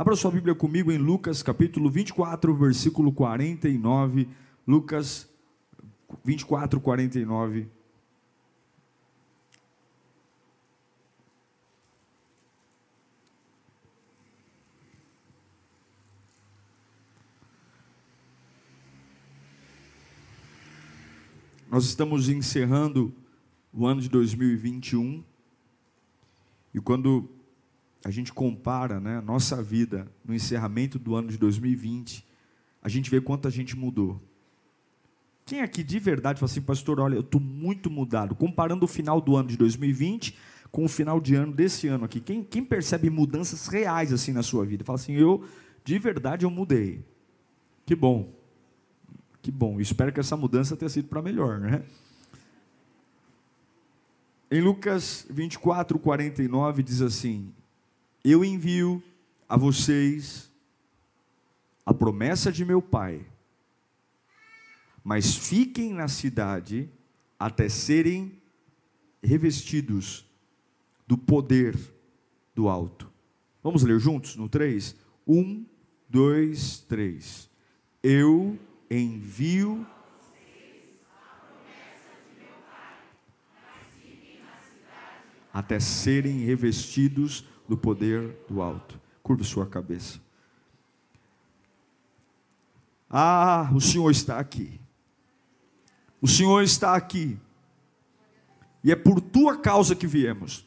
Abra sua Bíblia comigo em Lucas capítulo 24, versículo 49. Lucas 24, 49. Nós estamos encerrando o ano de 2021 e quando a gente compara né, nossa vida no encerramento do ano de 2020, a gente vê quanto a gente mudou. Quem aqui de verdade fala assim, pastor, olha, eu estou muito mudado, comparando o final do ano de 2020 com o final de ano desse ano aqui. Quem, quem percebe mudanças reais assim na sua vida? Fala assim, eu, de verdade, eu mudei. Que bom. Que bom, espero que essa mudança tenha sido para melhor, né? Em Lucas 24, 49 diz assim: Eu envio a vocês a promessa de meu Pai, mas fiquem na cidade até serem revestidos do poder do alto. Vamos ler juntos no 3? 1, 2, 3. Eu envio até serem revestidos do poder do alto. Curva sua cabeça. Ah, o Senhor está aqui. O Senhor está aqui. E é por tua causa que viemos.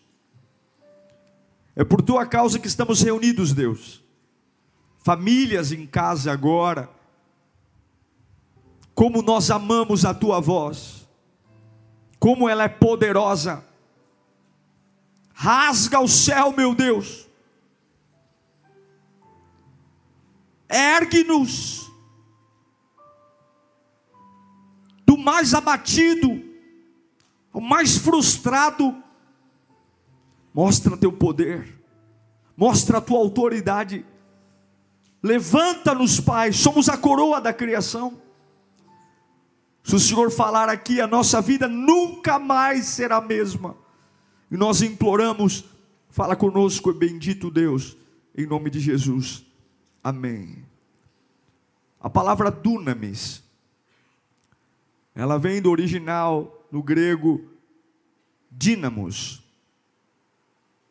É por tua causa que estamos reunidos, Deus. Famílias em casa agora como nós amamos a tua voz, como ela é poderosa. Rasga o céu, meu Deus. Ergue-nos do mais abatido, o mais frustrado. Mostra teu poder, mostra a tua autoridade. Levanta-nos, Pai, somos a coroa da criação. Se o Senhor falar aqui, a nossa vida nunca mais será a mesma. E nós imploramos, fala conosco, bendito Deus, em nome de Jesus. Amém. A palavra dunamis, ela vem do original no grego dínamos.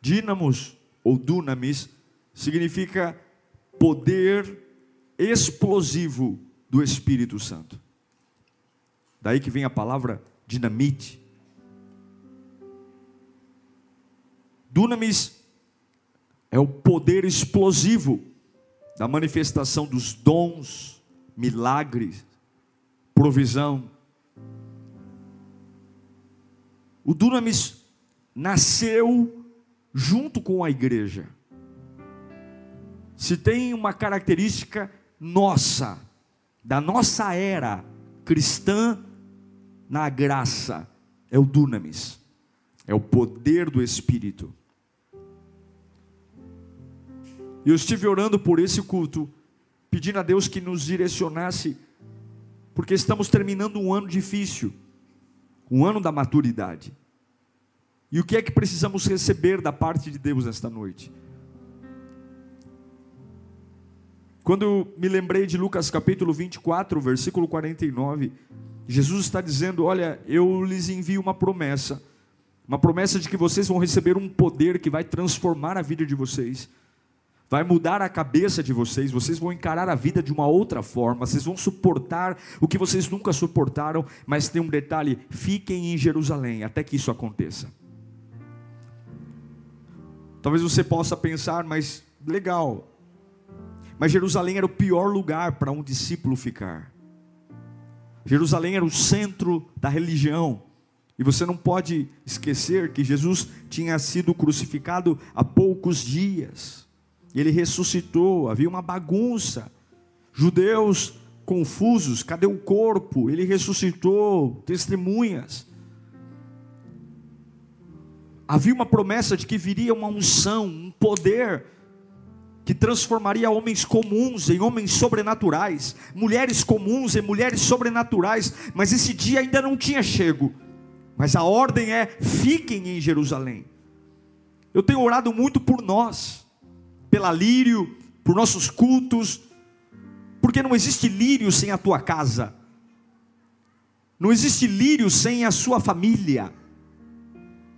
Dínamos ou dunamis significa poder explosivo do Espírito Santo. Daí que vem a palavra dinamite. Dunamis é o poder explosivo da manifestação dos dons, milagres, provisão. O dunamis nasceu junto com a igreja. Se tem uma característica nossa, da nossa era cristã na graça é o dunamis, é o poder do Espírito. E eu estive orando por esse culto, pedindo a Deus que nos direcionasse, porque estamos terminando um ano difícil, um ano da maturidade. E o que é que precisamos receber da parte de Deus esta noite? Quando me lembrei de Lucas capítulo 24, versículo 49, Jesus está dizendo: Olha, eu lhes envio uma promessa, uma promessa de que vocês vão receber um poder que vai transformar a vida de vocês, vai mudar a cabeça de vocês, vocês vão encarar a vida de uma outra forma, vocês vão suportar o que vocês nunca suportaram, mas tem um detalhe: fiquem em Jerusalém até que isso aconteça. Talvez você possa pensar, mas legal, mas Jerusalém era o pior lugar para um discípulo ficar. Jerusalém era o centro da religião. E você não pode esquecer que Jesus tinha sido crucificado há poucos dias. Ele ressuscitou, havia uma bagunça. Judeus confusos, cadê o corpo? Ele ressuscitou, testemunhas. Havia uma promessa de que viria uma unção, um poder que transformaria homens comuns em homens sobrenaturais, mulheres comuns em mulheres sobrenaturais, mas esse dia ainda não tinha chego. Mas a ordem é: fiquem em Jerusalém. Eu tenho orado muito por nós, pela Lírio, por nossos cultos, porque não existe lírio sem a tua casa, não existe lírio sem a sua família.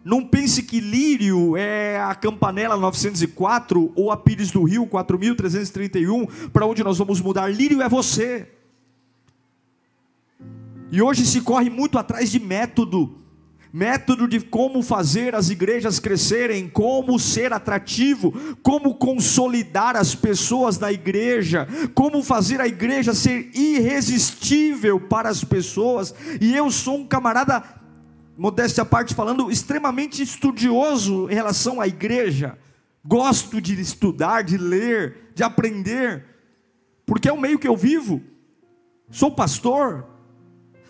Não pense que Lírio é a Campanela 904 ou a Pires do Rio 4331, para onde nós vamos mudar. Lírio é você. E hoje se corre muito atrás de método método de como fazer as igrejas crescerem, como ser atrativo, como consolidar as pessoas da igreja, como fazer a igreja ser irresistível para as pessoas. E eu sou um camarada, modéstia à parte falando, extremamente estudioso em relação à igreja. Gosto de estudar, de ler, de aprender, porque é o meio que eu vivo. Sou pastor,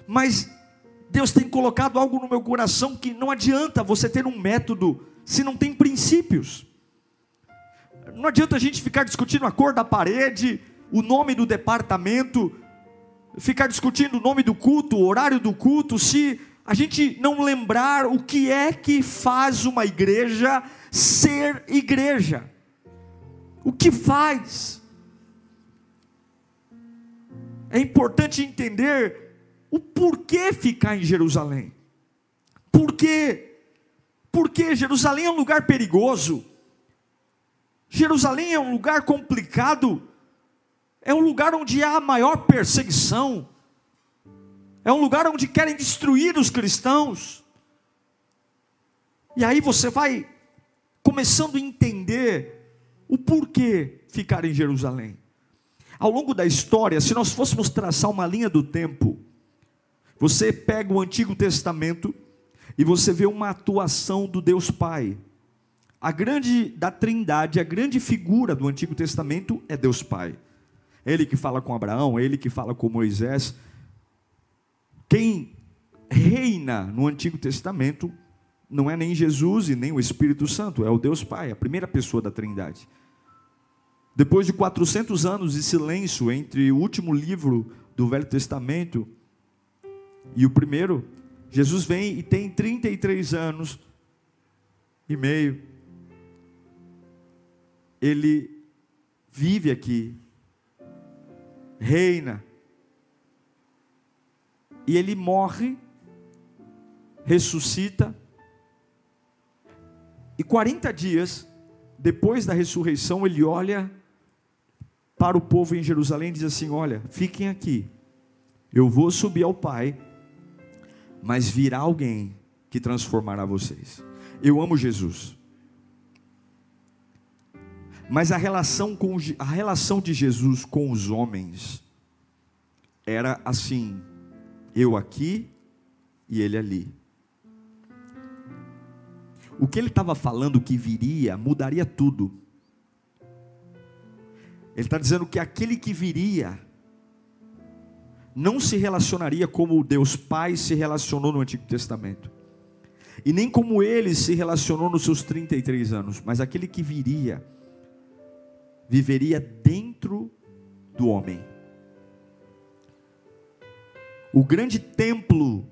mas Deus tem colocado algo no meu coração que não adianta você ter um método se não tem princípios. Não adianta a gente ficar discutindo a cor da parede, o nome do departamento, ficar discutindo o nome do culto, o horário do culto, se a gente não lembrar o que é que faz uma igreja ser igreja. O que faz? É importante entender o porquê ficar em Jerusalém. Por quê? Porque Jerusalém é um lugar perigoso. Jerusalém é um lugar complicado. É um lugar onde há a maior perseguição. É um lugar onde querem destruir os cristãos. E aí você vai começando a entender o porquê ficar em Jerusalém. Ao longo da história, se nós fôssemos traçar uma linha do tempo, você pega o Antigo Testamento e você vê uma atuação do Deus Pai. A grande da Trindade, a grande figura do Antigo Testamento é Deus Pai. Ele que fala com Abraão, ele que fala com Moisés. Quem reina no Antigo Testamento não é nem Jesus e nem o Espírito Santo, é o Deus Pai, a primeira pessoa da Trindade. Depois de 400 anos de silêncio entre o último livro do Velho Testamento e o primeiro, Jesus vem e tem 33 anos e meio. Ele vive aqui, reina, e ele morre, ressuscita, e 40 dias depois da ressurreição, ele olha para o povo em Jerusalém e diz assim: Olha, fiquem aqui, eu vou subir ao Pai mas virá alguém que transformará vocês. Eu amo Jesus. Mas a relação, com, a relação de Jesus com os homens era assim: eu aqui e ele ali. O que ele estava falando que viria mudaria tudo. Ele está dizendo que aquele que viria não se relacionaria como o Deus Pai se relacionou no Antigo Testamento. E nem como ele se relacionou nos seus 33 anos, mas aquele que viria, viveria dentro do homem. O grande templo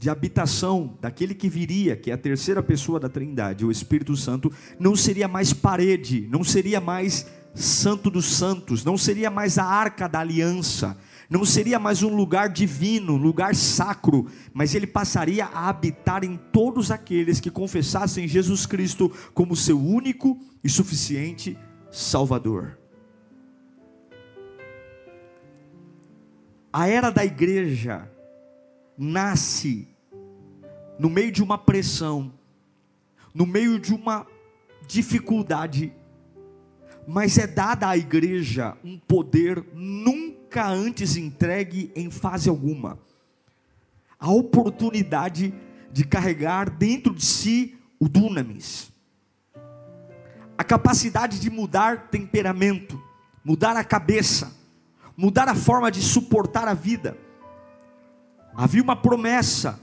de habitação daquele que viria, que é a terceira pessoa da Trindade, o Espírito Santo, não seria mais parede, não seria mais Santo dos Santos, não seria mais a arca da aliança, não seria mais um lugar divino, lugar sacro, mas ele passaria a habitar em todos aqueles que confessassem Jesus Cristo como seu único e suficiente Salvador. A era da igreja nasce no meio de uma pressão, no meio de uma dificuldade, mas é dada à igreja um poder nunca nunca antes entregue em fase alguma. A oportunidade de carregar dentro de si o dunamis. a capacidade de mudar temperamento, mudar a cabeça, mudar a forma de suportar a vida. Havia uma promessa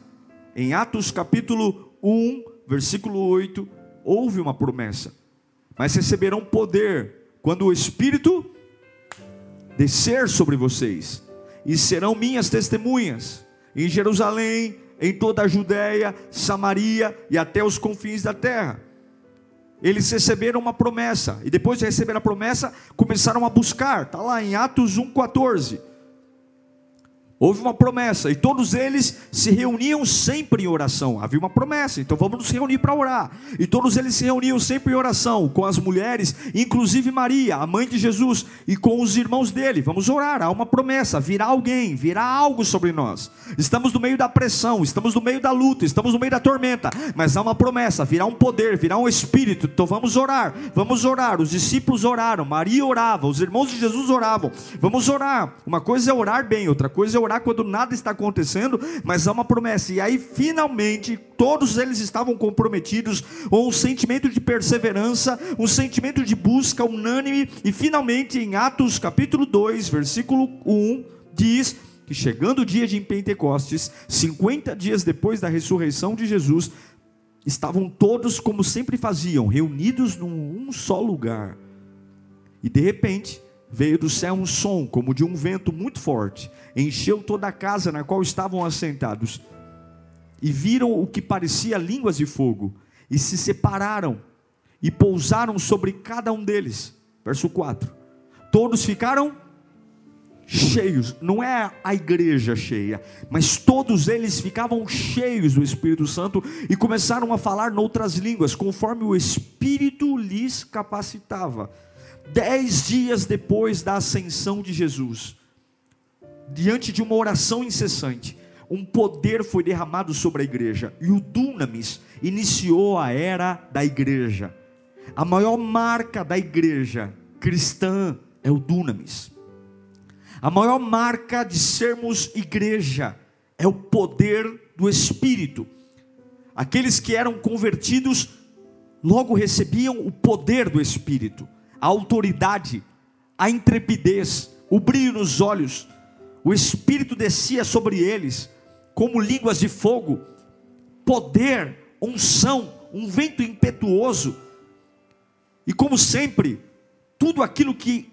em Atos capítulo 1, versículo 8, houve uma promessa. Mas receberão poder quando o Espírito descer sobre vocês, e serão minhas testemunhas em Jerusalém, em toda a Judéia, Samaria e até os confins da terra. Eles receberam uma promessa, e depois de receber a promessa, começaram a buscar, está lá em Atos 1,14. Houve uma promessa e todos eles se reuniam sempre em oração. Havia uma promessa, então vamos nos reunir para orar. E todos eles se reuniam sempre em oração com as mulheres, inclusive Maria, a mãe de Jesus, e com os irmãos dele. Vamos orar. Há uma promessa: virá alguém, virá algo sobre nós. Estamos no meio da pressão, estamos no meio da luta, estamos no meio da tormenta, mas há uma promessa: virá um poder, virá um espírito. Então vamos orar, vamos orar. Os discípulos oraram, Maria orava, os irmãos de Jesus oravam. Vamos orar. Uma coisa é orar bem, outra coisa é orar orar quando nada está acontecendo, mas há uma promessa. E aí, finalmente, todos eles estavam comprometidos com um sentimento de perseverança, um sentimento de busca unânime. E finalmente, em Atos capítulo 2, versículo 1, diz que chegando o dia de Pentecostes, 50 dias depois da ressurreição de Jesus, estavam todos como sempre faziam, reunidos num um só lugar. E de repente, veio do céu um som, como de um vento muito forte, encheu toda a casa na qual estavam assentados, e viram o que parecia línguas de fogo, e se separaram, e pousaram sobre cada um deles. Verso 4: Todos ficaram cheios, não é a igreja cheia, mas todos eles ficavam cheios do Espírito Santo e começaram a falar noutras línguas, conforme o Espírito lhes capacitava. Dez dias depois da ascensão de Jesus, diante de uma oração incessante, um poder foi derramado sobre a igreja, e o Dunamis iniciou a era da igreja. A maior marca da igreja cristã é o Dunamis. A maior marca de sermos igreja é o poder do Espírito. Aqueles que eram convertidos logo recebiam o poder do Espírito a autoridade, a intrepidez, o brilho nos olhos, o Espírito descia sobre eles, como línguas de fogo, poder, unção, um vento impetuoso, e como sempre, tudo aquilo que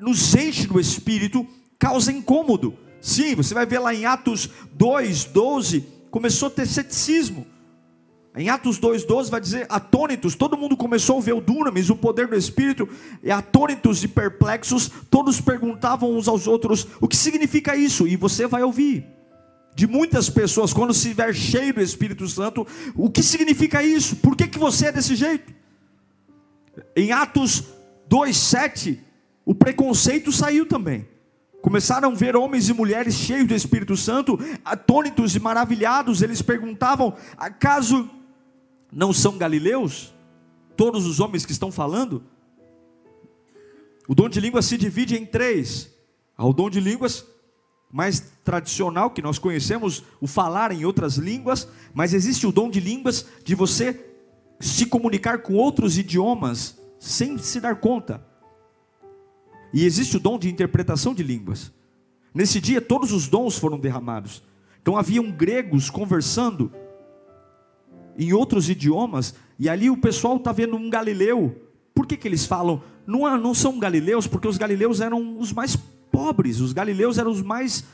nos enche do Espírito causa incômodo. Sim, você vai ver lá em Atos 2, 12, começou a ter ceticismo. Em Atos 2,12 vai dizer: atônitos, todo mundo começou a ver o dunamis, o poder do Espírito, e atônitos e perplexos, todos perguntavam uns aos outros: o que significa isso? E você vai ouvir de muitas pessoas, quando se estiver cheio do Espírito Santo, o que significa isso? Por que, que você é desse jeito? Em Atos 2,7, o preconceito saiu também. Começaram a ver homens e mulheres cheios do Espírito Santo, atônitos e maravilhados, eles perguntavam: acaso não são galileus? Todos os homens que estão falando? O dom de línguas se divide em três. Há o dom de línguas mais tradicional que nós conhecemos, o falar em outras línguas, mas existe o dom de línguas de você se comunicar com outros idiomas sem se dar conta. E existe o dom de interpretação de línguas. Nesse dia todos os dons foram derramados. Então haviam gregos conversando em outros idiomas, e ali o pessoal está vendo um galileu. Por que, que eles falam? Não, não são galileus, porque os galileus eram os mais pobres, os galileus eram os mais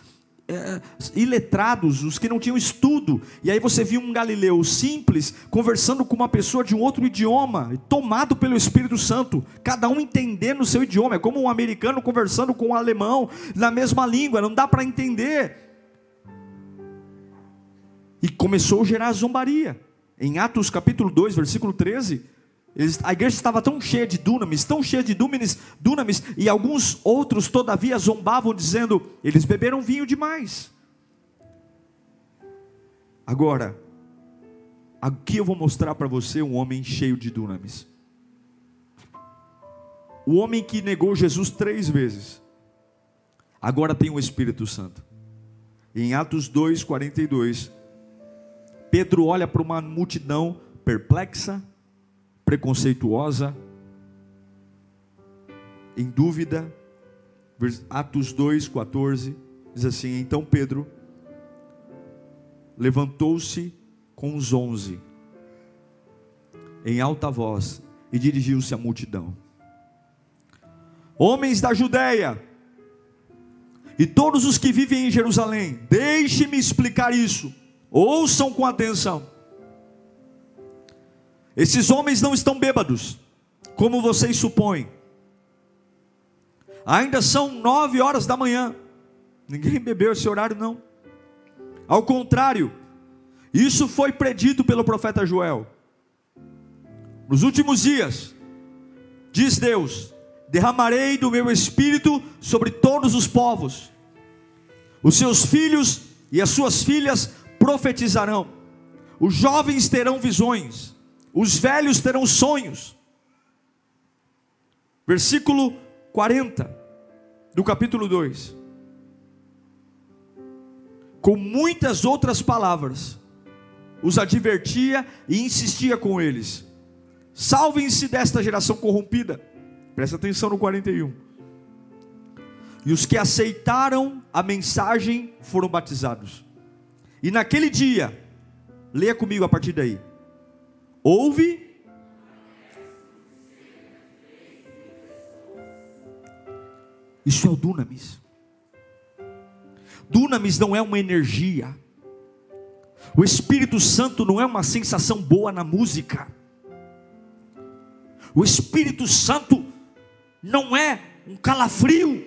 é, iletrados, os que não tinham estudo. E aí você viu um galileu simples conversando com uma pessoa de um outro idioma, tomado pelo Espírito Santo, cada um entendendo o seu idioma. É como um americano conversando com um alemão na mesma língua, não dá para entender. E começou a gerar zombaria. Em Atos capítulo 2, versículo 13, eles, a igreja estava tão cheia de dunamis, tão cheia de dunamis, dunamis, e alguns outros todavia zombavam, dizendo: eles beberam vinho demais. Agora, aqui eu vou mostrar para você um homem cheio de dunamis. O homem que negou Jesus três vezes, agora tem o Espírito Santo. Em Atos 2, 42, Pedro olha para uma multidão perplexa, preconceituosa, em dúvida, Atos 2, 14, diz assim: Então Pedro levantou-se com os onze, em alta voz, e dirigiu-se à multidão: Homens da Judéia, e todos os que vivem em Jerusalém, deixe-me explicar isso, ouçam com atenção. Esses homens não estão bêbados, como vocês supõem. Ainda são nove horas da manhã. Ninguém bebeu esse horário, não. Ao contrário, isso foi predito pelo profeta Joel. Nos últimos dias, diz Deus: derramarei do meu espírito sobre todos os povos. Os seus filhos e as suas filhas profetizarão. Os jovens terão visões, os velhos terão sonhos. Versículo 40 do capítulo 2. Com muitas outras palavras, os advertia e insistia com eles: salvem-se desta geração corrompida. Presta atenção no 41. E os que aceitaram a mensagem foram batizados. E naquele dia, leia comigo a partir daí. Houve Isso é o dunamis. Dunamis não é uma energia. O Espírito Santo não é uma sensação boa na música. O Espírito Santo não é um calafrio.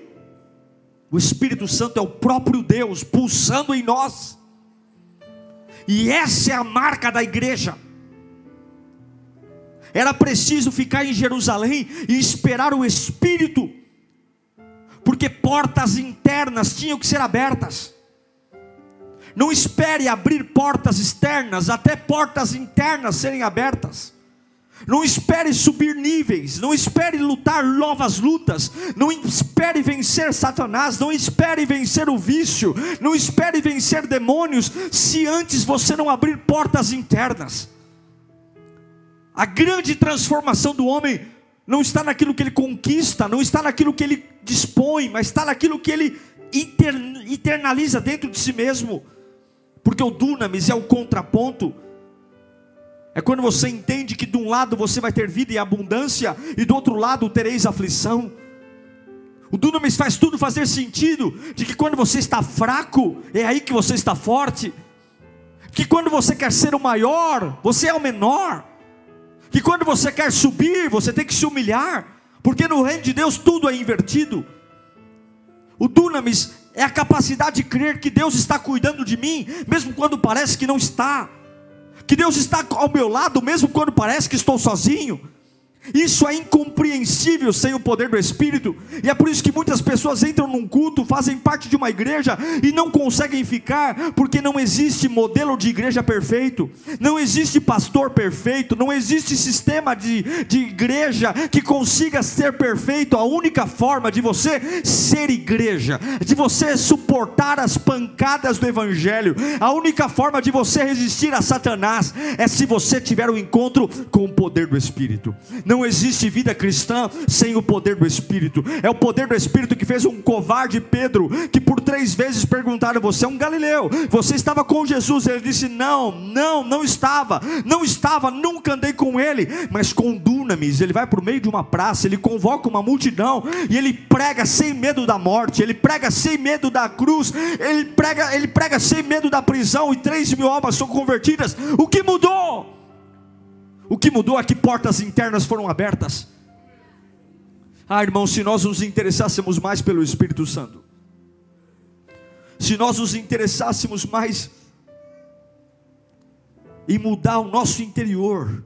O Espírito Santo é o próprio Deus pulsando em nós. E essa é a marca da igreja. Era preciso ficar em Jerusalém e esperar o Espírito porque portas internas tinham que ser abertas. Não espere abrir portas externas, até portas internas serem abertas. Não espere subir níveis, não espere lutar novas lutas, não espere vencer Satanás, não espere vencer o vício, não espere vencer demônios, se antes você não abrir portas internas. A grande transformação do homem não está naquilo que ele conquista, não está naquilo que ele dispõe, mas está naquilo que ele internaliza dentro de si mesmo. Porque o dunamis é o contraponto. É quando você entende que de um lado você vai ter vida e abundância e do outro lado tereis aflição. O dunamis faz tudo fazer sentido de que quando você está fraco, é aí que você está forte. Que quando você quer ser o maior, você é o menor que quando você quer subir, você tem que se humilhar, porque no reino de Deus tudo é invertido. O dunamis é a capacidade de crer que Deus está cuidando de mim, mesmo quando parece que não está, que Deus está ao meu lado, mesmo quando parece que estou sozinho. Isso é incompreensível sem o poder do Espírito, e é por isso que muitas pessoas entram num culto, fazem parte de uma igreja e não conseguem ficar, porque não existe modelo de igreja perfeito, não existe pastor perfeito, não existe sistema de, de igreja que consiga ser perfeito. A única forma de você ser igreja, de você suportar as pancadas do Evangelho, a única forma de você resistir a Satanás é se você tiver um encontro com o poder do Espírito. Não não existe vida cristã sem o poder do Espírito. É o poder do Espírito que fez um covarde Pedro, que por três vezes perguntaram: Você é um galileu? Você estava com Jesus? Ele disse: Não, não, não estava, não estava, nunca andei com ele. Mas com Dunamis, ele vai para o meio de uma praça, ele convoca uma multidão e ele prega sem medo da morte, ele prega sem medo da cruz, ele prega, ele prega sem medo da prisão e três mil almas são convertidas. O que mudou? O que mudou é que portas internas foram abertas. Ah, irmão, se nós nos interessássemos mais pelo Espírito Santo, se nós nos interessássemos mais em mudar o nosso interior,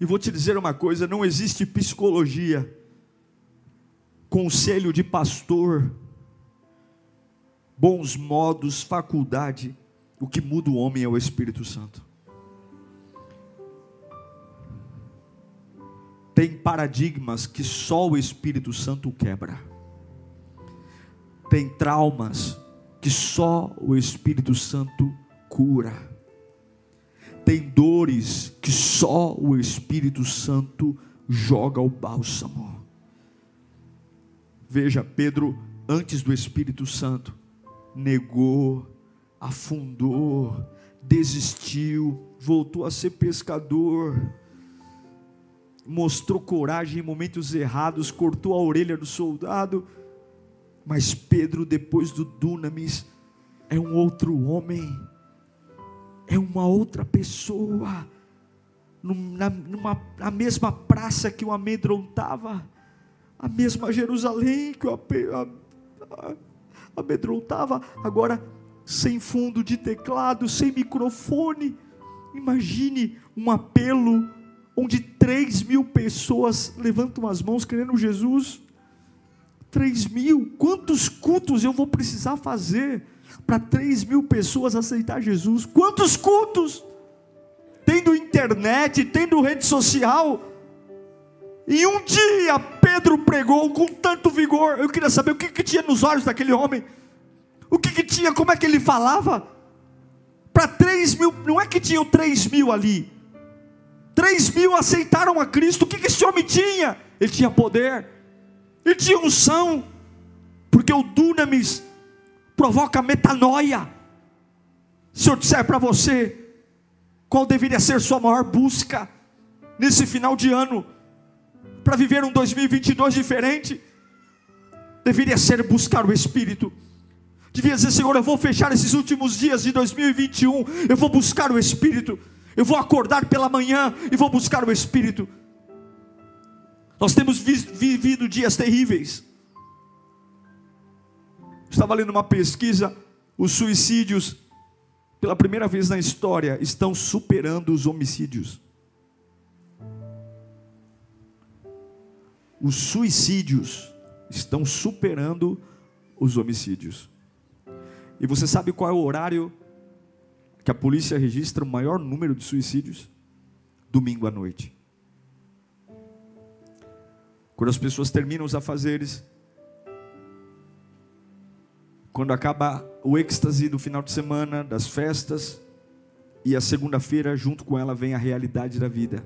e vou te dizer uma coisa: não existe psicologia, conselho de pastor, bons modos, faculdade, o que muda o homem é o Espírito Santo. Tem paradigmas que só o Espírito Santo quebra. Tem traumas que só o Espírito Santo cura. Tem dores que só o Espírito Santo joga o bálsamo. Veja, Pedro, antes do Espírito Santo, negou, afundou, desistiu, voltou a ser pescador, mostrou coragem em momentos errados, cortou a orelha do soldado, mas Pedro, depois do Dunamis, é um outro homem, é uma outra pessoa, numa, numa, na mesma praça que o amedrontava, a mesma Jerusalém que o amedrontava, agora sem fundo de teclado, sem microfone. Imagine um apelo onde três mil pessoas levantam as mãos querendo Jesus. Três mil, quantos cultos eu vou precisar fazer para três mil pessoas aceitar Jesus? Quantos cultos? Tendo internet, tendo rede social. E um dia Pedro pregou com tanto vigor. Eu queria saber o que, que tinha nos olhos daquele homem. O que, que tinha, como é que ele falava? Para três mil, não é que tinham três mil ali. Três mil aceitaram a Cristo. O que, que esse homem tinha? Ele tinha poder, ele tinha unção, porque o dunamis provoca metanoia. Se eu disser para você, qual deveria ser sua maior busca nesse final de ano, para viver um 2022 diferente, deveria ser buscar o Espírito. Devia dizer, Senhor, eu vou fechar esses últimos dias de 2021, eu vou buscar o Espírito, eu vou acordar pela manhã e vou buscar o Espírito. Nós temos vivido dias terríveis. Estava lendo uma pesquisa, os suicídios, pela primeira vez na história, estão superando os homicídios. Os suicídios estão superando os homicídios. E você sabe qual é o horário que a polícia registra o maior número de suicídios? Domingo à noite. Quando as pessoas terminam os afazeres, quando acaba o êxtase do final de semana, das festas, e a segunda-feira, junto com ela, vem a realidade da vida.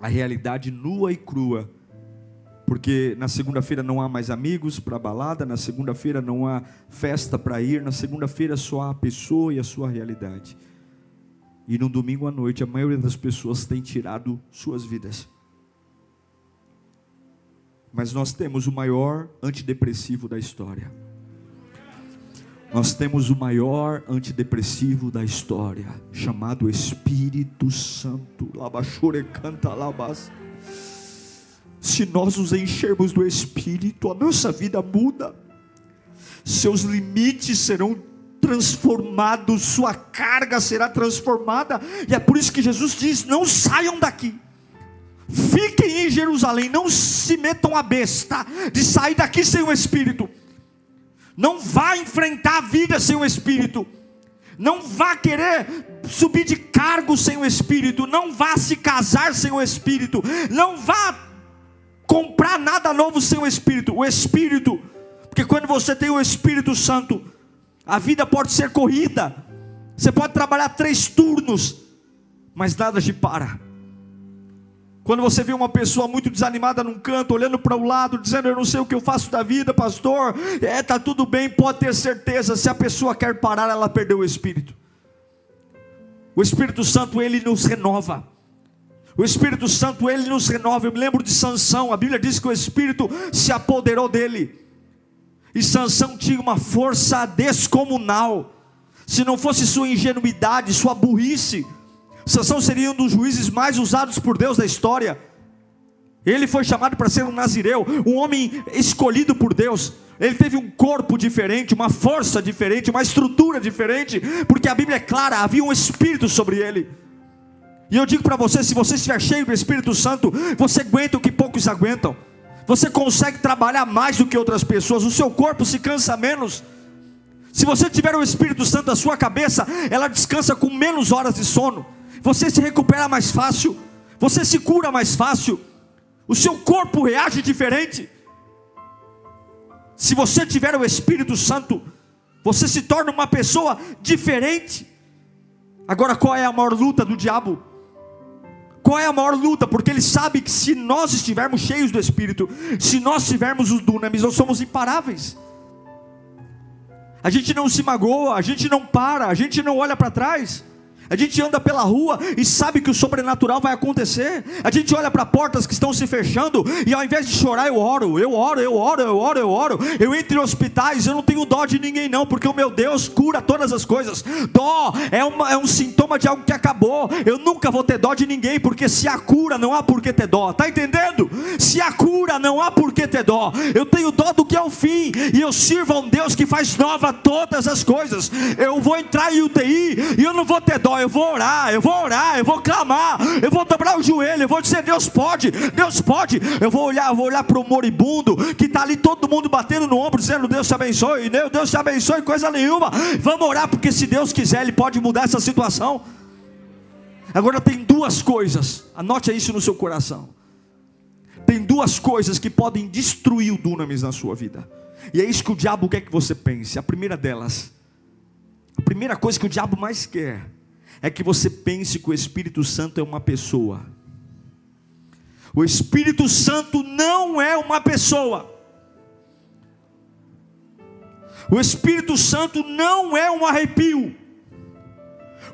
A realidade nua e crua porque na segunda-feira não há mais amigos para balada, na segunda-feira não há festa para ir, na segunda-feira só há a pessoa e a sua realidade. E no domingo à noite, a maioria das pessoas tem tirado suas vidas. Mas nós temos o maior antidepressivo da história. Nós temos o maior antidepressivo da história, chamado Espírito Santo. Labachure canta labas. Se nós nos enchermos do Espírito, a nossa vida muda, seus limites serão transformados, sua carga será transformada, e é por isso que Jesus diz: não saiam daqui, fiquem em Jerusalém, não se metam a besta de sair daqui sem o Espírito, não vá enfrentar a vida sem o Espírito, não vá querer subir de cargo sem o Espírito, não vá se casar sem o Espírito, não vá comprar nada novo sem o Espírito. O Espírito, porque quando você tem o Espírito Santo, a vida pode ser corrida. Você pode trabalhar três turnos, mas nada te para. Quando você vê uma pessoa muito desanimada num canto, olhando para o lado, dizendo: Eu não sei o que eu faço da vida, pastor. É, tá tudo bem, pode ter certeza. Se a pessoa quer parar, ela perdeu o espírito. O Espírito Santo, ele nos renova. O Espírito Santo, ele nos renova. Eu me lembro de Sansão, a Bíblia diz que o Espírito se apoderou dele. E Sansão tinha uma força descomunal. Se não fosse sua ingenuidade, sua burrice, Sansão seria um dos juízes mais usados por Deus da história. Ele foi chamado para ser um nazireu, um homem escolhido por Deus. Ele teve um corpo diferente, uma força diferente, uma estrutura diferente, porque a Bíblia é clara, havia um espírito sobre ele. E eu digo para você: se você estiver cheio do Espírito Santo, você aguenta o que poucos aguentam. Você consegue trabalhar mais do que outras pessoas. O seu corpo se cansa menos. Se você tiver o Espírito Santo na sua cabeça, ela descansa com menos horas de sono. Você se recupera mais fácil. Você se cura mais fácil. O seu corpo reage diferente. Se você tiver o Espírito Santo, você se torna uma pessoa diferente. Agora, qual é a maior luta do diabo? Qual é a maior luta? Porque ele sabe que se nós estivermos cheios do Espírito, se nós tivermos os dunamis, nós somos imparáveis. A gente não se magoa, a gente não para, a gente não olha para trás. A gente anda pela rua e sabe que o sobrenatural vai acontecer. A gente olha para portas que estão se fechando e ao invés de chorar, eu oro, eu oro, eu oro, eu oro, eu oro. Eu entro em hospitais, eu não tenho dó de ninguém, não, porque o meu Deus cura todas as coisas. Dó é, uma, é um sintoma de algo que acabou. Eu nunca vou ter dó de ninguém, porque se há cura, não há por que ter dó. Tá entendendo? Se há cura, não há por que ter dó. Eu tenho dó do que é o fim, e eu sirvo a um Deus que faz nova todas as coisas. Eu vou entrar em UTI e eu não vou ter dó eu vou orar, eu vou orar, eu vou clamar, eu vou dobrar o joelho, eu vou dizer: Deus pode, Deus pode. Eu vou olhar, eu vou olhar para o moribundo que está ali, todo mundo batendo no ombro, dizendo: Deus te abençoe, Deus te abençoe, coisa nenhuma. Vamos orar, porque se Deus quiser, Ele pode mudar essa situação. Agora tem duas coisas, anote isso no seu coração. Tem duas coisas que podem destruir o dunamis na sua vida. E é isso que o diabo quer que você pense. A primeira delas, a primeira coisa que o diabo mais quer é que você pense que o Espírito Santo é uma pessoa. O Espírito Santo não é uma pessoa. O Espírito Santo não é um arrepio.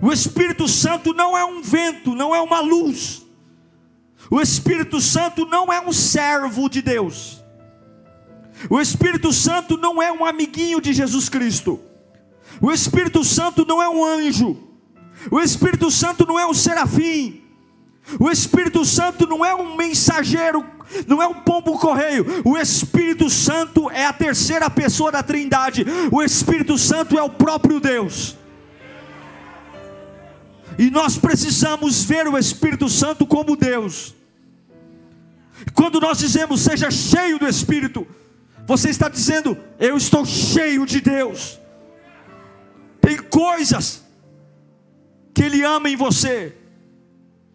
O Espírito Santo não é um vento, não é uma luz. O Espírito Santo não é um servo de Deus. O Espírito Santo não é um amiguinho de Jesus Cristo. O Espírito Santo não é um anjo. O Espírito Santo não é um serafim. O Espírito Santo não é um mensageiro, não é um pombo correio. O Espírito Santo é a terceira pessoa da Trindade. O Espírito Santo é o próprio Deus. E nós precisamos ver o Espírito Santo como Deus. Quando nós dizemos seja cheio do Espírito, você está dizendo eu estou cheio de Deus. Tem coisas que Ele ama em você,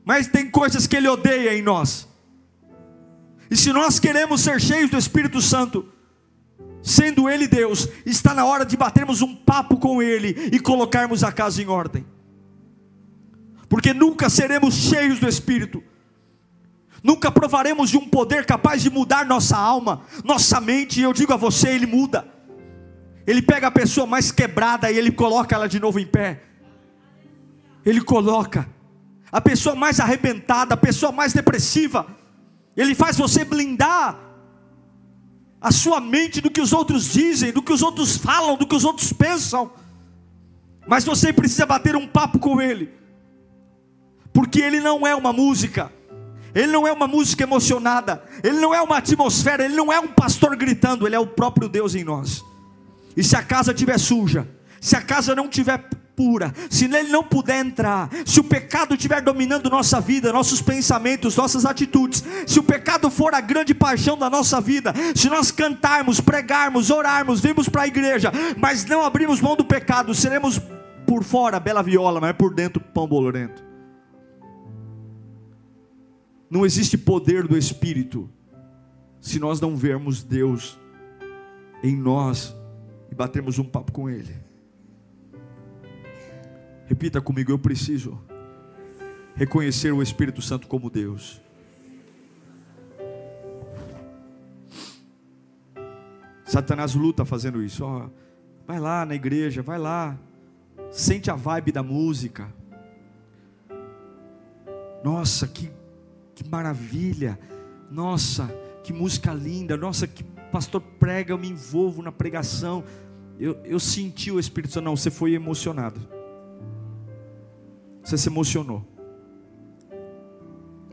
mas tem coisas que Ele odeia em nós. E se nós queremos ser cheios do Espírito Santo, sendo Ele Deus, está na hora de batermos um papo com Ele e colocarmos a casa em ordem, porque nunca seremos cheios do Espírito. Nunca provaremos de um poder capaz de mudar nossa alma, nossa mente, e eu digo a você, ele muda. Ele pega a pessoa mais quebrada e ele coloca ela de novo em pé. Ele coloca a pessoa mais arrebentada, a pessoa mais depressiva, Ele faz você blindar a sua mente do que os outros dizem, do que os outros falam, do que os outros pensam. Mas você precisa bater um papo com Ele, porque Ele não é uma música, Ele não é uma música emocionada, Ele não é uma atmosfera, Ele não é um pastor gritando, Ele é o próprio Deus em nós. E se a casa estiver suja, se a casa não tiver pura, se nele não puder entrar, se o pecado estiver dominando nossa vida, nossos pensamentos, nossas atitudes, se o pecado for a grande paixão da nossa vida, se nós cantarmos, pregarmos, orarmos, virmos para a igreja, mas não abrimos mão do pecado, seremos por fora bela viola, mas por dentro pão bolorento. Não existe poder do Espírito se nós não vermos Deus em nós e batermos um papo com Ele. Repita comigo: eu preciso reconhecer o Espírito Santo como Deus. Satanás luta fazendo isso. Ó, vai lá na igreja, vai lá, sente a vibe da música. Nossa, que, que maravilha! Nossa, que música linda! Nossa, que pastor prega, eu me envolvo na pregação. Eu, eu senti o Espírito Santo. Não, você foi emocionado. Você se emocionou.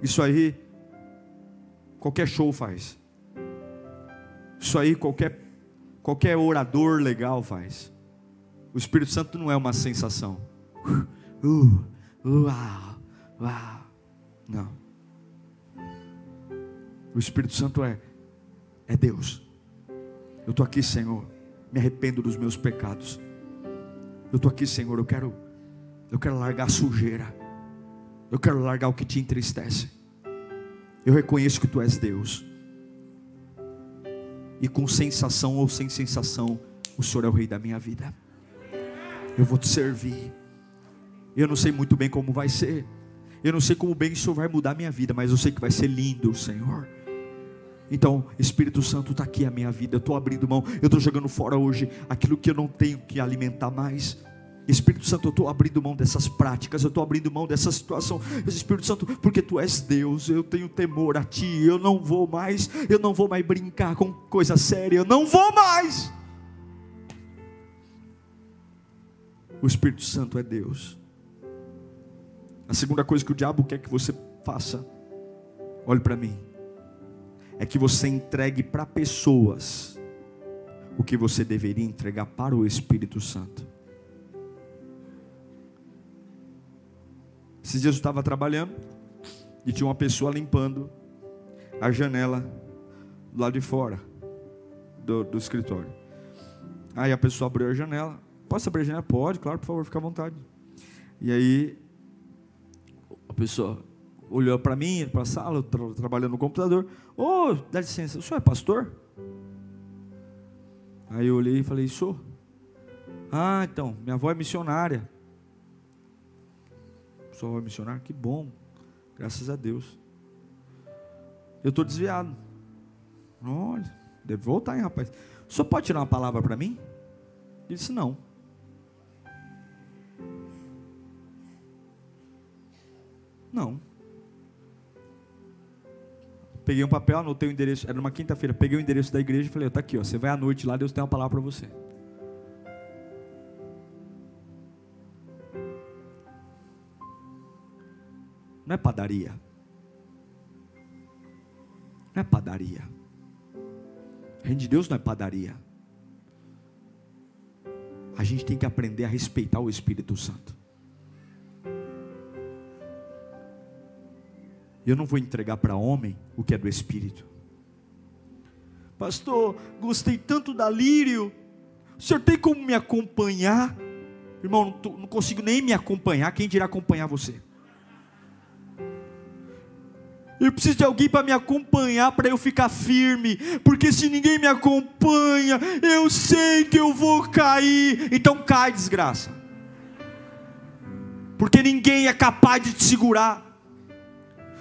Isso aí, qualquer show faz. Isso aí, qualquer, qualquer orador legal faz. O Espírito Santo não é uma sensação. Uh, uau, uau. Não. O Espírito Santo é, é Deus. Eu estou aqui, Senhor. Me arrependo dos meus pecados. Eu estou aqui, Senhor. Eu quero eu quero largar a sujeira. Eu quero largar o que te entristece. Eu reconheço que tu és Deus. E com sensação ou sem sensação, o Senhor é o rei da minha vida. Eu vou te servir. Eu não sei muito bem como vai ser. Eu não sei como bem o Senhor vai mudar a minha vida, mas eu sei que vai ser lindo, Senhor. Então, Espírito Santo está aqui a minha vida. Eu estou abrindo mão, eu estou jogando fora hoje aquilo que eu não tenho que alimentar mais. Espírito Santo, eu estou abrindo mão dessas práticas, eu estou abrindo mão dessa situação. Espírito Santo, porque tu és Deus, eu tenho temor a ti, eu não vou mais, eu não vou mais brincar com coisa séria, eu não vou mais. O Espírito Santo é Deus. A segunda coisa que o diabo quer que você faça, olhe para mim, é que você entregue para pessoas o que você deveria entregar para o Espírito Santo. Esses dias eu estava trabalhando e tinha uma pessoa limpando a janela do lado de fora do, do escritório. Aí a pessoa abriu a janela. Posso abrir a janela? Pode, claro, por favor, fica à vontade. E aí a pessoa olhou para mim, para a sala, tra trabalhando no computador. Ô, oh, dá licença, o senhor é pastor? Aí eu olhei e falei, sou. Ah, então, minha avó é missionária. Avó é missionária? Que bom, graças a Deus. Eu estou desviado. Olha, deve voltar, hein, rapaz. O senhor pode tirar uma palavra para mim? Ele disse, não. Não. Peguei um papel, anotei o endereço, era uma quinta-feira, peguei o endereço da igreja e falei, está aqui, ó, você vai à noite lá, Deus tem uma palavra para você. Não é padaria. Não é padaria. A reino de Deus não é padaria. A gente tem que aprender a respeitar o Espírito Santo. Eu não vou entregar para homem o que é do Espírito. Pastor, gostei tanto da lírio. O senhor tem como me acompanhar? Irmão, não, não consigo nem me acompanhar. Quem dirá acompanhar você? Eu preciso de alguém para me acompanhar, para eu ficar firme, porque se ninguém me acompanha, eu sei que eu vou cair. Então cai, desgraça, porque ninguém é capaz de te segurar.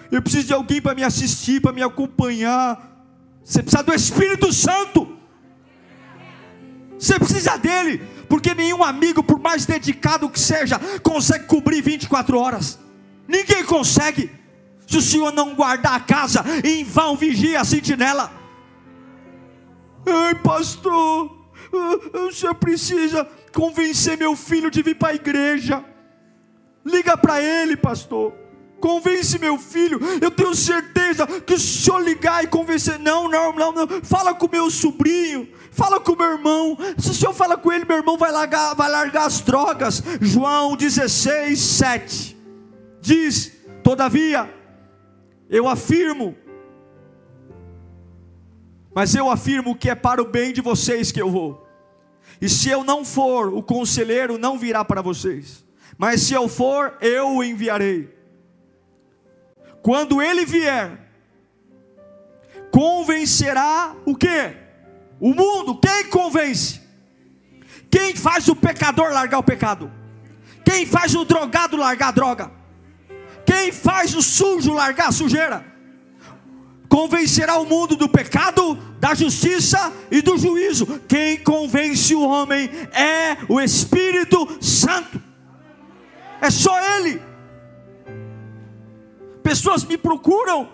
Eu preciso de alguém para me assistir, para me acompanhar. Você precisa do Espírito Santo. Você precisa dele, porque nenhum amigo, por mais dedicado que seja, consegue cobrir 24 horas. Ninguém consegue. Se o Senhor não guardar a casa, em vão vigia a sentinela. Ai, pastor, o senhor precisa convencer meu filho de vir para a igreja. Liga para ele, pastor. Convence meu filho. Eu tenho certeza que se senhor ligar e convencer, não, não, não, não. Fala com meu sobrinho, fala com meu irmão. Se o senhor fala com ele, meu irmão vai largar, vai largar as drogas. João 16, 7 diz: Todavia, eu afirmo, mas eu afirmo que é para o bem de vocês que eu vou. E se eu não for, o conselheiro não virá para vocês. Mas se eu for, eu o enviarei. Quando ele vier, convencerá o que? O mundo. Quem convence? Quem faz o pecador largar o pecado? Quem faz o drogado largar a droga? Quem faz o sujo largar a sujeira? Convencerá o mundo do pecado, da justiça e do juízo. Quem convence o homem é o Espírito Santo. É só Ele pessoas me procuram,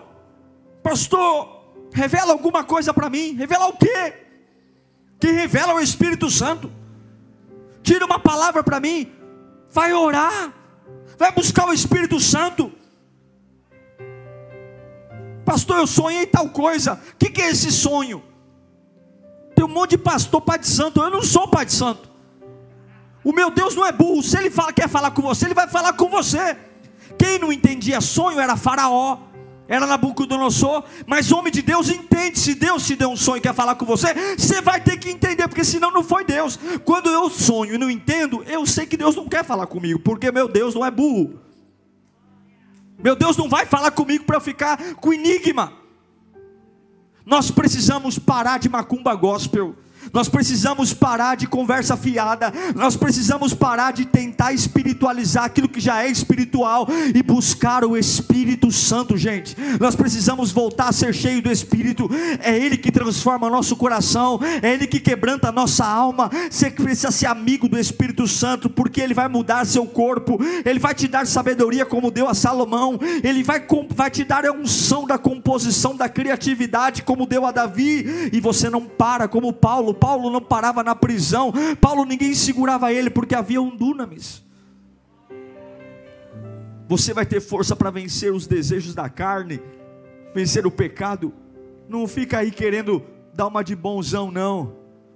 pastor, revela alguma coisa para mim, revela o quê? Que revela o Espírito Santo, tira uma palavra para mim, vai orar, vai buscar o Espírito Santo. Pastor, eu sonhei tal coisa. O que, que é esse sonho? Tem um monte de pastor, pai de santo. Eu não sou pai de santo. O meu Deus não é burro. Se ele fala, quer falar com você, ele vai falar com você. Quem não entendia sonho era Faraó, era Nabucodonosor, mas homem de Deus entende. Se Deus te deu um sonho e quer falar com você, você vai ter que entender, porque senão não foi Deus. Quando eu sonho e não entendo, eu sei que Deus não quer falar comigo, porque meu Deus não é burro. Meu Deus não vai falar comigo para eu ficar com enigma. Nós precisamos parar de macumba gospel. Nós precisamos parar de conversa fiada, nós precisamos parar de tentar espiritualizar aquilo que já é espiritual e buscar o Espírito Santo, gente. Nós precisamos voltar a ser cheio do Espírito, é Ele que transforma nosso coração, é Ele que quebranta a nossa alma. Você precisa ser amigo do Espírito Santo, porque Ele vai mudar seu corpo, Ele vai te dar sabedoria como deu a Salomão, Ele vai, vai te dar a unção da composição, da criatividade, como deu a Davi, e você não para como Paulo. Paulo não parava na prisão, Paulo ninguém segurava ele porque havia um dunamis. Você vai ter força para vencer os desejos da carne, vencer o pecado. Não fica aí querendo dar uma de bonzão, não.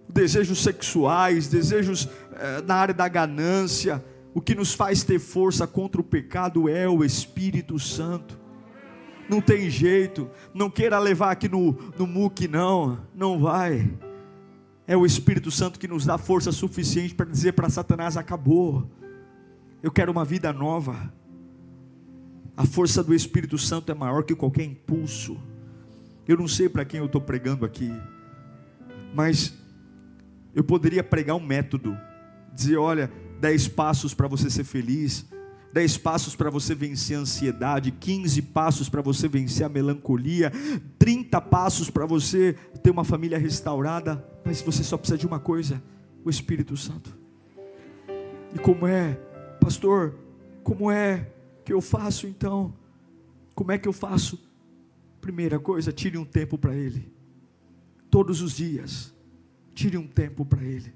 Desejos sexuais, desejos eh, na área da ganância. O que nos faz ter força contra o pecado é o Espírito Santo. Não tem jeito, não queira levar aqui no, no não, não vai. É o Espírito Santo que nos dá força suficiente para dizer para Satanás: acabou, eu quero uma vida nova. A força do Espírito Santo é maior que qualquer impulso. Eu não sei para quem eu estou pregando aqui, mas eu poderia pregar um método, dizer: olha, dez passos para você ser feliz, dez passos para você vencer a ansiedade, 15 passos para você vencer a melancolia, 30 passos para você ter uma família restaurada, mas você só precisa de uma coisa: o Espírito Santo. E como é, pastor, como é que eu faço então? Como é que eu faço? Primeira coisa, tire um tempo para Ele, todos os dias, tire um tempo para Ele,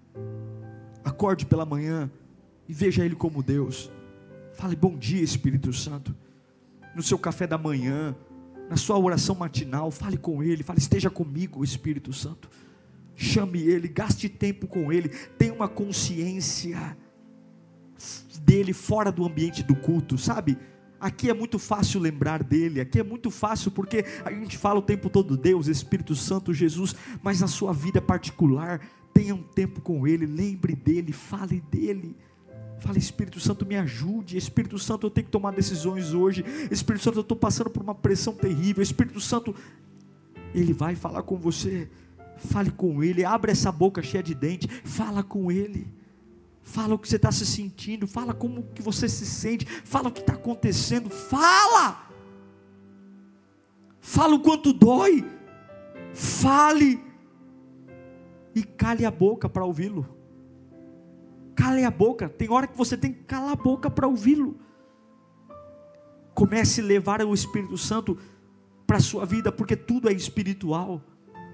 acorde pela manhã e veja Ele como Deus. Fale bom dia, Espírito Santo. No seu café da manhã, na sua oração matinal, fale com Ele, fale, esteja comigo, Espírito Santo. Chame Ele, gaste tempo com Ele, tenha uma consciência dele fora do ambiente do culto, sabe? Aqui é muito fácil lembrar dele, aqui é muito fácil porque a gente fala o tempo todo Deus, Espírito Santo, Jesus, mas na sua vida particular, tenha um tempo com ele, lembre dele, fale dele. Fala, Espírito Santo, me ajude. Espírito Santo, eu tenho que tomar decisões hoje. Espírito Santo, eu estou passando por uma pressão terrível. Espírito Santo, Ele vai falar com você. Fale com Ele. Abre essa boca cheia de dente. Fala com Ele. Fala o que você está se sentindo. Fala como que você se sente. Fala o que está acontecendo. Fala. Fala o quanto dói. Fale. E cale a boca para ouvi-lo. Cale a boca. Tem hora que você tem que calar a boca para ouvi-lo. Comece a levar o Espírito Santo para a sua vida, porque tudo é espiritual.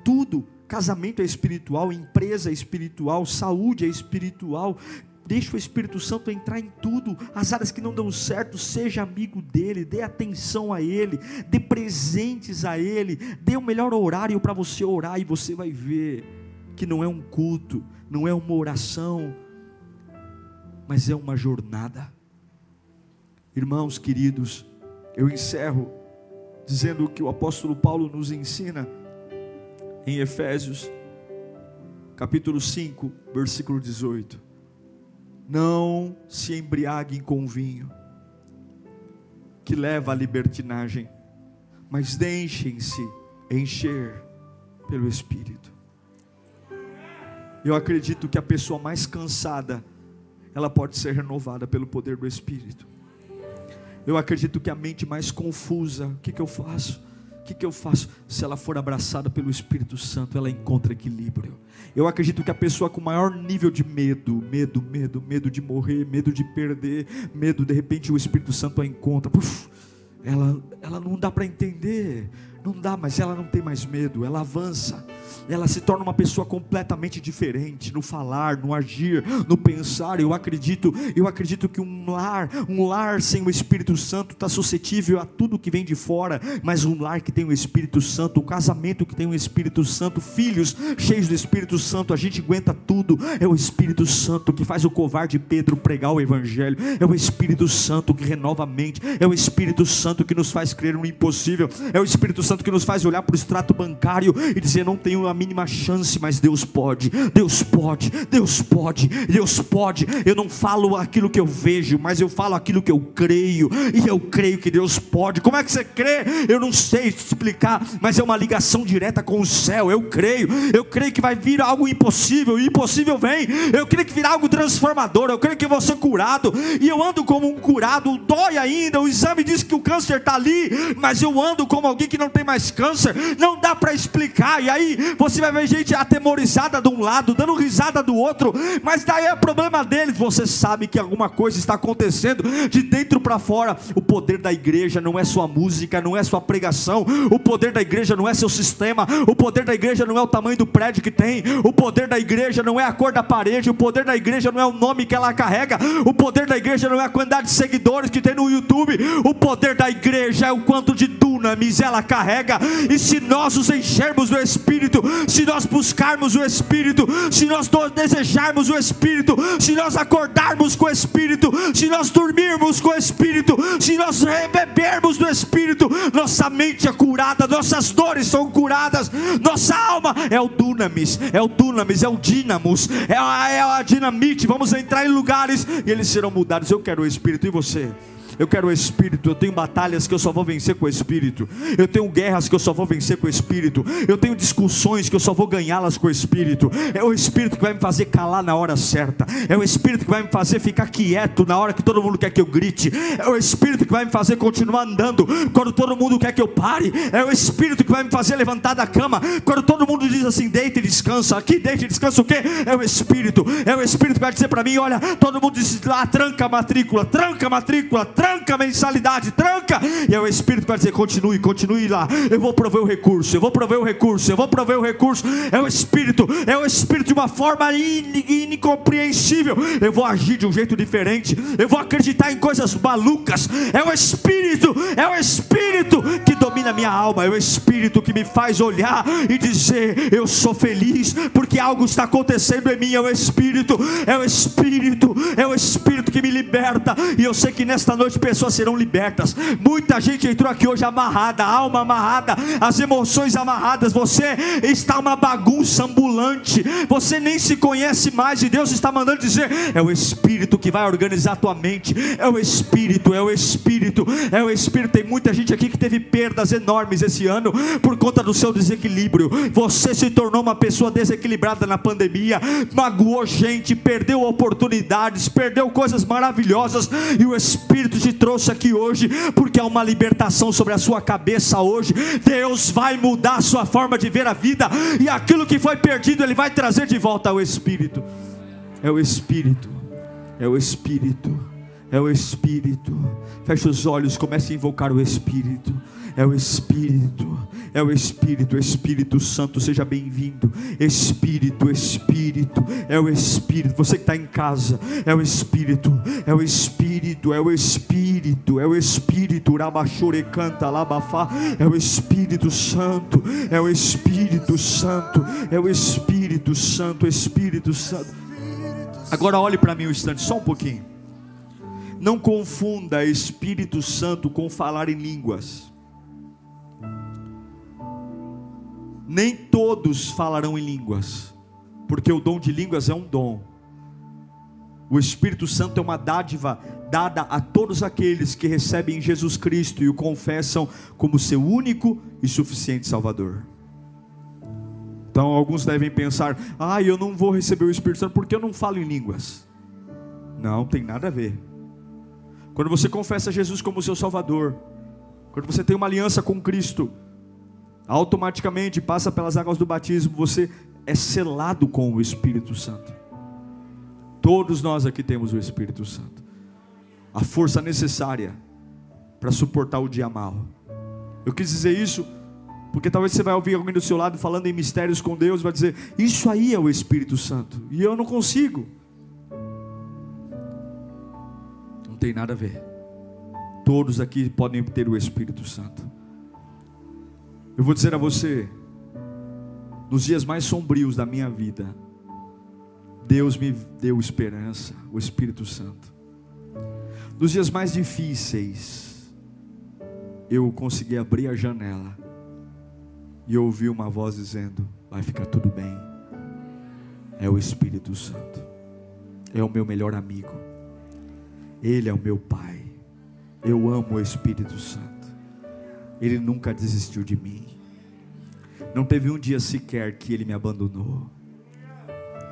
Tudo. Casamento é espiritual, empresa é espiritual, saúde é espiritual. Deixa o Espírito Santo entrar em tudo. As áreas que não dão certo, seja amigo dele, dê atenção a ele, dê presentes a ele, dê o melhor horário para você orar e você vai ver que não é um culto, não é uma oração, mas é uma jornada. Irmãos queridos, eu encerro dizendo o que o apóstolo Paulo nos ensina em Efésios, capítulo 5, versículo 18. Não se embriaguem com vinho, que leva à libertinagem, mas deixem-se encher pelo Espírito. Eu acredito que a pessoa mais cansada ela pode ser renovada pelo poder do Espírito. Eu acredito que a mente mais confusa, o que, que eu faço? O que, que eu faço? Se ela for abraçada pelo Espírito Santo, ela encontra equilíbrio. Eu acredito que a pessoa com maior nível de medo, medo, medo, medo de morrer, medo de perder, medo, de repente o Espírito Santo a encontra. Puf, ela, ela não dá para entender. Não dá, mas ela não tem mais medo, ela avança, ela se torna uma pessoa completamente diferente no falar, no agir, no pensar. Eu acredito, eu acredito que um lar, um lar sem o Espírito Santo está suscetível a tudo que vem de fora, mas um lar que tem o Espírito Santo, um casamento que tem o Espírito Santo, filhos cheios do Espírito Santo, a gente aguenta tudo. É o Espírito Santo que faz o covarde Pedro pregar o Evangelho, é o Espírito Santo que renova a mente, é o Espírito Santo que nos faz crer no impossível. É o Espírito Santo que nos faz olhar para o extrato bancário e dizer: não tenho a mínima chance, mas Deus pode, Deus pode, Deus pode, Deus pode. Eu não falo aquilo que eu vejo, mas eu falo aquilo que eu creio, e eu creio que Deus pode. Como é que você crê? Eu não sei explicar, mas é uma ligação direta com o céu. Eu creio, eu creio que vai vir algo impossível, e impossível vem. Eu creio que virá algo transformador. Eu creio que vou ser curado, e eu ando como um curado. Dói ainda, o exame diz que o câncer está ali, mas eu ando como alguém que não tem mais câncer. Não dá para explicar. E aí você vai ver gente atemorizada de um lado, dando risada do outro, mas daí é problema deles. Você sabe que alguma coisa está acontecendo de dentro para fora. O poder da igreja não é sua música, não é sua pregação. O poder da igreja não é seu sistema. O poder da igreja não é o tamanho do prédio que tem. O poder da igreja não é a cor da parede. O poder da igreja não é o nome que ela carrega. O poder da igreja não é a quantidade de seguidores que tem no YouTube. O poder da igreja é o quanto de dunamis ela carrega. E se nós os enchermos do Espírito, se nós buscarmos o Espírito, se nós desejarmos o Espírito, se nós acordarmos com o Espírito, se nós dormirmos com o Espírito, se nós bebermos do Espírito, nossa mente é curada, nossas dores são curadas, nossa alma é o dunamis, é o dunamis, é o dínamos, é a, é a dinamite. Vamos entrar em lugares e eles serão mudados. Eu quero o Espírito e você. Eu quero o Espírito. Eu tenho batalhas que eu só vou vencer com o Espírito. Eu tenho guerras que eu só vou vencer com o Espírito. Eu tenho discussões que eu só vou ganhá-las com o Espírito. É o Espírito que vai me fazer calar na hora certa. É o Espírito que vai me fazer ficar quieto na hora que todo mundo quer que eu grite. É o Espírito que vai me fazer continuar andando quando todo mundo quer que eu pare. É o Espírito que vai me fazer levantar da cama quando todo mundo diz assim: deita e descansa. Aqui deita e descansa o quê? É o Espírito. É o Espírito que vai dizer para mim: olha, todo mundo diz lá, tranca a matrícula, tranca a matrícula, tranca tranca a mensalidade, tranca. E é o Espírito vai dizer: continue, continue lá. Eu vou prover o recurso, eu vou prover o recurso, eu vou prover o recurso. É o Espírito, é o Espírito de uma forma incompreensível. Eu vou agir de um jeito diferente, eu vou acreditar em coisas malucas. É o Espírito, é o Espírito que domina a minha alma, é o Espírito que me faz olhar e dizer: eu sou feliz porque algo está acontecendo em mim. É o Espírito, é o Espírito, é o Espírito que me liberta. E eu sei que nesta noite pessoas serão libertas. Muita gente entrou aqui hoje amarrada, alma amarrada, as emoções amarradas. Você está uma bagunça ambulante. Você nem se conhece mais e Deus está mandando dizer: é o Espírito que vai organizar a tua mente. É o Espírito, é o Espírito, é o Espírito. Tem muita gente aqui que teve perdas enormes esse ano por conta do seu desequilíbrio. Você se tornou uma pessoa desequilibrada na pandemia, magoou gente, perdeu oportunidades, perdeu coisas maravilhosas e o Espírito te trouxe aqui hoje, porque há uma libertação sobre a sua cabeça hoje. Deus vai mudar a sua forma de ver a vida, e aquilo que foi perdido, Ele vai trazer de volta ao Espírito. É o Espírito, é o Espírito, é o Espírito. Feche os olhos, comece a invocar o Espírito é o Espírito, é o Espírito, Espírito Santo, seja bem-vindo. Espírito, Espírito, é o Espírito. Você que está em casa, é o Espírito, é o Espírito, é o Espírito, é o Espírito. Rabachure canta, labafá, é o Espírito Santo, é o Espírito Santo, é o Espírito Santo, Espírito Santo. Agora olhe para mim um instante, só um pouquinho. Não confunda Espírito Santo com falar em línguas. nem todos falarão em línguas, porque o dom de línguas é um dom. O Espírito Santo é uma dádiva dada a todos aqueles que recebem Jesus Cristo e o confessam como seu único e suficiente Salvador. Então alguns devem pensar: ah, eu não vou receber o Espírito Santo porque eu não falo em línguas. Não, tem nada a ver. Quando você confessa Jesus como seu Salvador, quando você tem uma aliança com Cristo, automaticamente passa pelas águas do batismo, você é selado com o Espírito Santo. Todos nós aqui temos o Espírito Santo, a força necessária para suportar o dia mal. Eu quis dizer isso porque talvez você vai ouvir alguém do seu lado falando em mistérios com Deus, vai dizer: Isso aí é o Espírito Santo, e eu não consigo. Não tem nada a ver. Todos aqui podem ter o Espírito Santo. Eu vou dizer a você, nos dias mais sombrios da minha vida, Deus me deu esperança, o Espírito Santo. Nos dias mais difíceis, eu consegui abrir a janela e ouvi uma voz dizendo: Vai ficar tudo bem. É o Espírito Santo, é o meu melhor amigo, Ele é o meu Pai. Eu amo o Espírito Santo, Ele nunca desistiu de mim. Não teve um dia sequer que Ele me abandonou.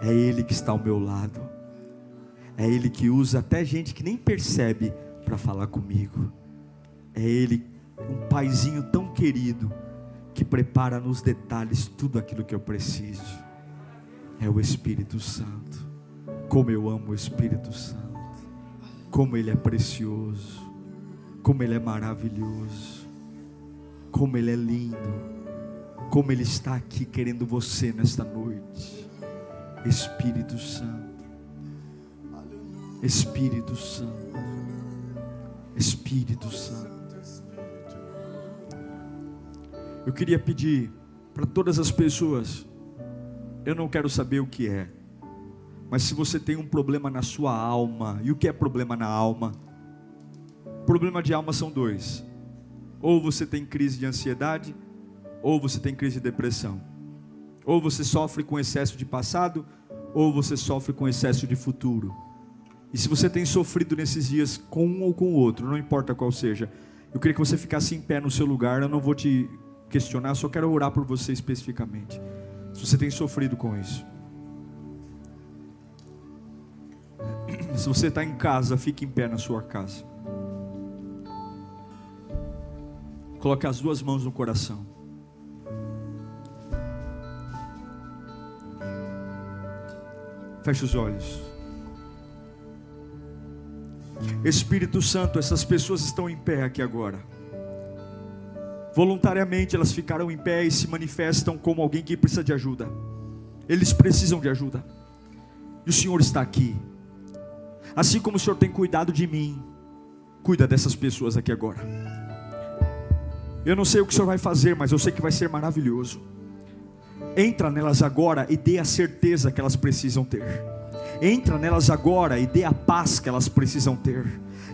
É Ele que está ao meu lado. É Ele que usa até gente que nem percebe para falar comigo. É Ele, um paizinho tão querido, que prepara nos detalhes tudo aquilo que eu preciso. É o Espírito Santo. Como eu amo o Espírito Santo. Como Ele é precioso. Como Ele é maravilhoso. Como Ele é lindo. Como Ele está aqui querendo você nesta noite. Espírito Santo. Espírito Santo. Espírito Santo. Eu queria pedir para todas as pessoas, eu não quero saber o que é, mas se você tem um problema na sua alma, e o que é problema na alma? Problema de alma são dois: ou você tem crise de ansiedade, ou você tem crise de depressão. Ou você sofre com excesso de passado, ou você sofre com excesso de futuro. E se você tem sofrido nesses dias com um ou com o outro, não importa qual seja, eu queria que você ficasse em pé no seu lugar, eu não vou te questionar, só quero orar por você especificamente. Se você tem sofrido com isso. Se você está em casa, fique em pé na sua casa. Coloque as duas mãos no coração. Feche os olhos. Espírito Santo, essas pessoas estão em pé aqui agora. Voluntariamente elas ficaram em pé e se manifestam como alguém que precisa de ajuda. Eles precisam de ajuda. E o Senhor está aqui. Assim como o Senhor tem cuidado de mim, cuida dessas pessoas aqui agora. Eu não sei o que o Senhor vai fazer, mas eu sei que vai ser maravilhoso. Entra nelas agora e dê a certeza que elas precisam ter. Entra nelas agora e dê a paz que elas precisam ter.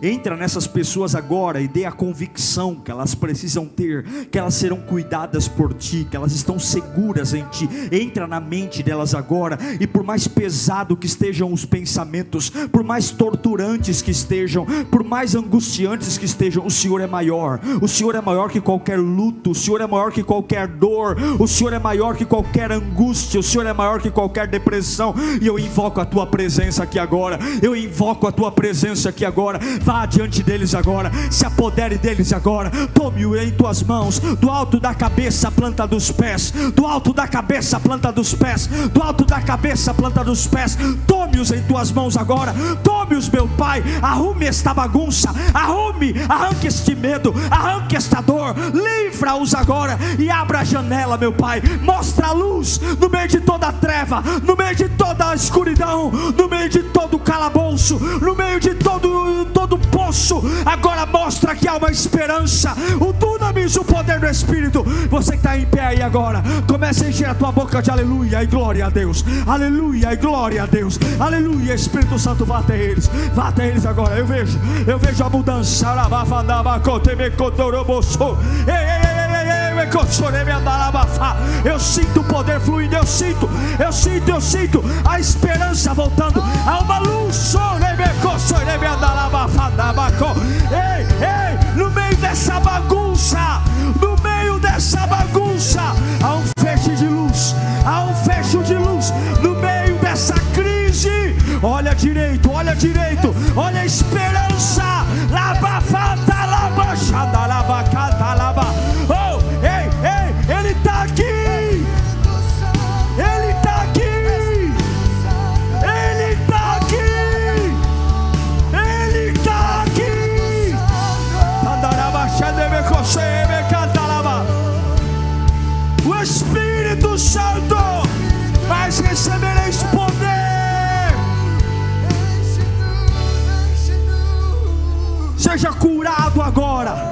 Entra nessas pessoas agora e dê a convicção que elas precisam ter, que elas serão cuidadas por ti, que elas estão seguras em ti. Entra na mente delas agora e por mais pesado que estejam os pensamentos, por mais torturantes que estejam, por mais angustiantes que estejam, o Senhor é maior. O Senhor é maior que qualquer luto, o Senhor é maior que qualquer dor, o Senhor é maior que qualquer angústia, o Senhor é maior que qualquer depressão. E eu invoco a tua presença aqui agora. Eu invoco a tua presença aqui agora vá diante deles agora, se apodere deles agora, tome-o em tuas mãos, do alto da cabeça, planta dos pés, do alto da cabeça, planta dos pés, do alto da cabeça, planta dos pés, tome-os em tuas mãos agora, tome-os, meu Pai, arrume esta bagunça, arrume, arranque este medo, arranque esta dor, livra-os agora e abra a janela, meu Pai, mostra a luz no meio de toda a treva, no meio de toda a escuridão, no meio de todo o calabouço, no meio de todo, todo poço, agora mostra que há uma esperança. O dunamis, o poder do Espírito. Você que está em pé aí agora, comece a encher a tua boca de aleluia e glória a Deus. Aleluia e glória a Deus. Aleluia, Espírito Santo, vá até eles. Vá até eles agora. Eu vejo, eu vejo a mudança. Ei, ei, ei. Eu sinto o poder fluindo, eu sinto, eu sinto, eu sinto a esperança voltando. Há uma luz, ei, ei, no meio dessa bagunça, no meio dessa bagunça, há um fecho de luz, há um fecho de luz no meio dessa crise. Olha direito, olha direito, olha a esperança. Lava, fata, lava, xanda, seja curado agora.